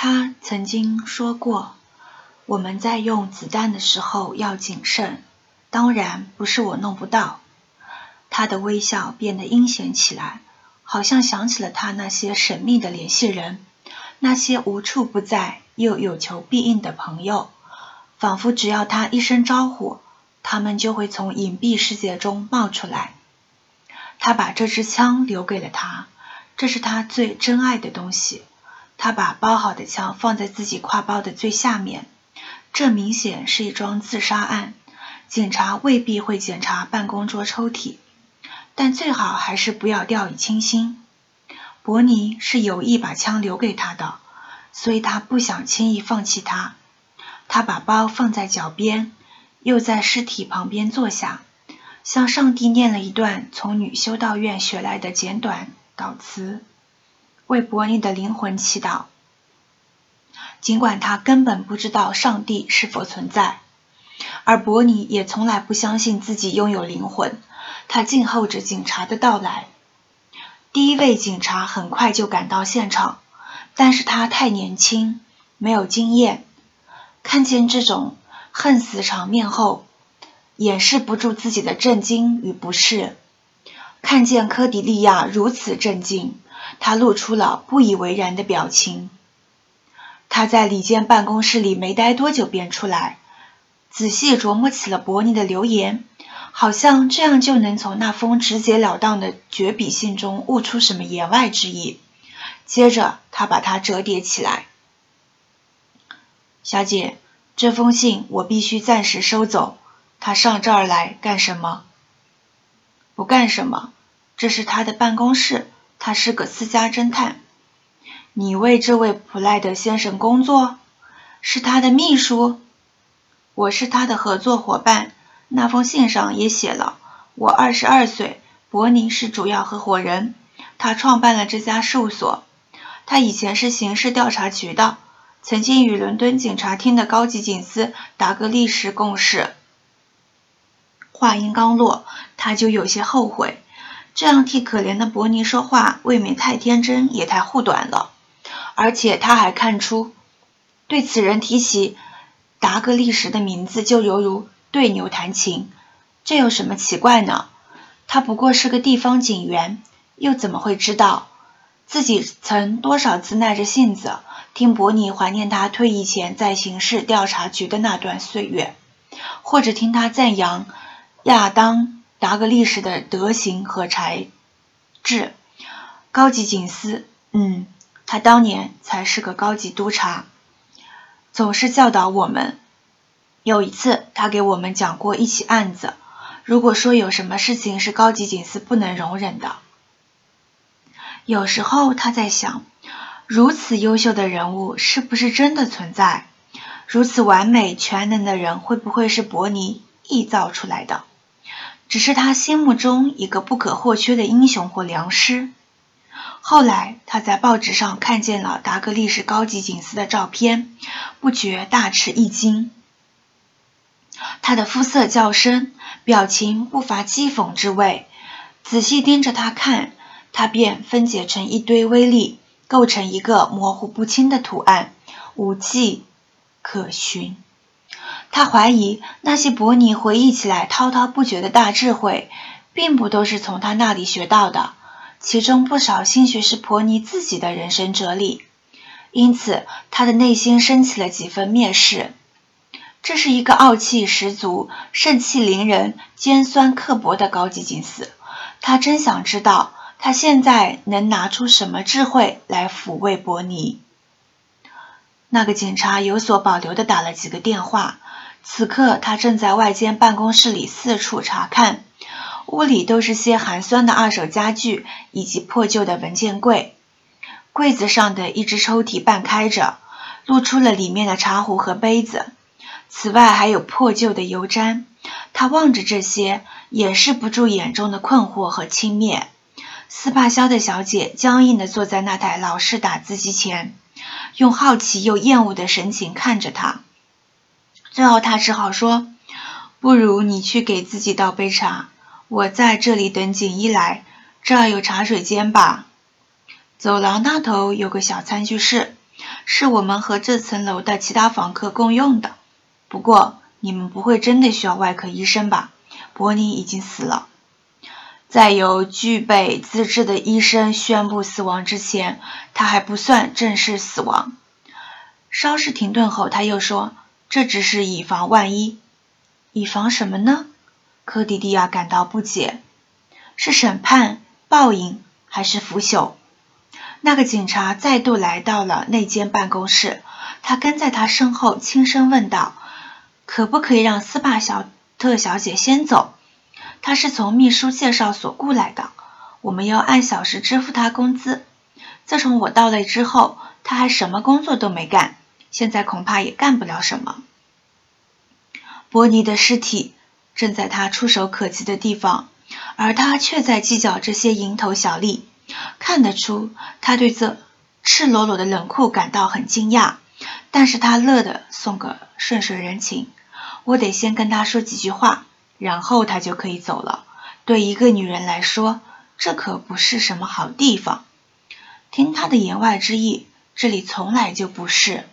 他曾经说过：“我们在用子弹的时候要谨慎。”当然不是我弄不到。他的微笑变得阴险起来，好像想起了他那些神秘的联系人，那些无处不在又有求必应的朋友，仿佛只要他一声招呼，他们就会从隐蔽世界中冒出来。他把这支枪留给了他，这是他最珍爱的东西。他把包好的枪放在自己挎包的最下面，这明显是一桩自杀案。警察未必会检查办公桌抽屉，但最好还是不要掉以轻心。伯尼是有意把枪留给他的，所以他不想轻易放弃他。他把包放在脚边，又在尸体旁边坐下，向上帝念了一段从女修道院学来的简短祷词，为伯尼的灵魂祈祷。尽管他根本不知道上帝是否存在。而伯尼也从来不相信自己拥有灵魂，他静候着警察的到来。第一位警察很快就赶到现场，但是他太年轻，没有经验。看见这种恨死场面后，掩饰不住自己的震惊与不适。看见科迪利亚如此震惊，他露出了不以为然的表情。他在李健办公室里没待多久便出来。仔细琢磨起了伯尼的留言，好像这样就能从那封直截了当的绝笔信中悟出什么言外之意。接着，他把它折叠起来。小姐，这封信我必须暂时收走。他上这儿来干什么？不干什么。这是他的办公室，他是个私家侦探。你为这位普赖德先生工作？是他的秘书？我是他的合作伙伴。那封信上也写了，我二十二岁，伯尼是主要合伙人。他创办了这家事务所。他以前是刑事调查局的，曾经与伦敦警察厅的高级警司达格利什共事。话音刚落，他就有些后悔，这样替可怜的伯尼说话，未免太天真，也太护短了。而且他还看出，对此人提起。达格利什的名字就犹如对牛弹琴，这有什么奇怪呢？他不过是个地方警员，又怎么会知道自己曾多少次耐着性子听伯尼怀念他退役前在刑事调查局的那段岁月，或者听他赞扬亚当·达格利什的德行和才智？高级警司，嗯，他当年才是个高级督察。总是教导我们。有一次，他给我们讲过一起案子。如果说有什么事情是高级警司不能容忍的，有时候他在想：如此优秀的人物是不是真的存在？如此完美全能的人会不会是伯尼臆造出来的？只是他心目中一个不可或缺的英雄或良师。后来，他在报纸上看见了达格利什高级警司的照片，不觉大吃一惊。他的肤色较深，表情不乏讥讽之味。仔细盯着他看，他便分解成一堆微粒，构成一个模糊不清的图案，无迹可寻。他怀疑那些伯尼回忆起来滔滔不绝的大智慧，并不都是从他那里学到的。其中不少兴许是伯尼自己的人生哲理，因此他的内心升起了几分蔑视。这是一个傲气十足、盛气凌人、尖酸刻薄的高级警司。他真想知道他现在能拿出什么智慧来抚慰伯尼。那个警察有所保留地打了几个电话，此刻他正在外间办公室里四处查看。屋里都是些寒酸的二手家具以及破旧的文件柜，柜子上的一只抽屉半开着，露出了里面的茶壶和杯子。此外还有破旧的油毡。他望着这些，掩饰不住眼中的困惑和轻蔑。斯帕肖的小姐僵硬地坐在那台老式打字机前，用好奇又厌恶的神情看着他。最后，他只好说：“不如你去给自己倒杯茶。”我在这里等锦衣来，这儿有茶水间吧？走廊那头有个小餐具室，是我们和这层楼的其他房客共用的。不过，你们不会真的需要外科医生吧？伯尼已经死了。在由具备资质的医生宣布死亡之前，他还不算正式死亡。稍事停顿后，他又说：“这只是以防万一。以防什么呢？”科迪迪亚感到不解：“是审判、报应，还是腐朽？”那个警察再度来到了那间办公室，他跟在他身后，轻声问道：“可不可以让斯帕小特小姐先走？”他是从秘书介绍所雇来的，我们要按小时支付他工资。自从我到了之后，他还什么工作都没干，现在恐怕也干不了什么。波尼的尸体正在他触手可及的地方，而他却在计较这些蝇头小利。看得出，他对这赤裸裸的冷酷感到很惊讶，但是他乐得送个顺水人情。我得先跟他说几句话。然后他就可以走了。对一个女人来说，这可不是什么好地方。听他的言外之意，这里从来就不是。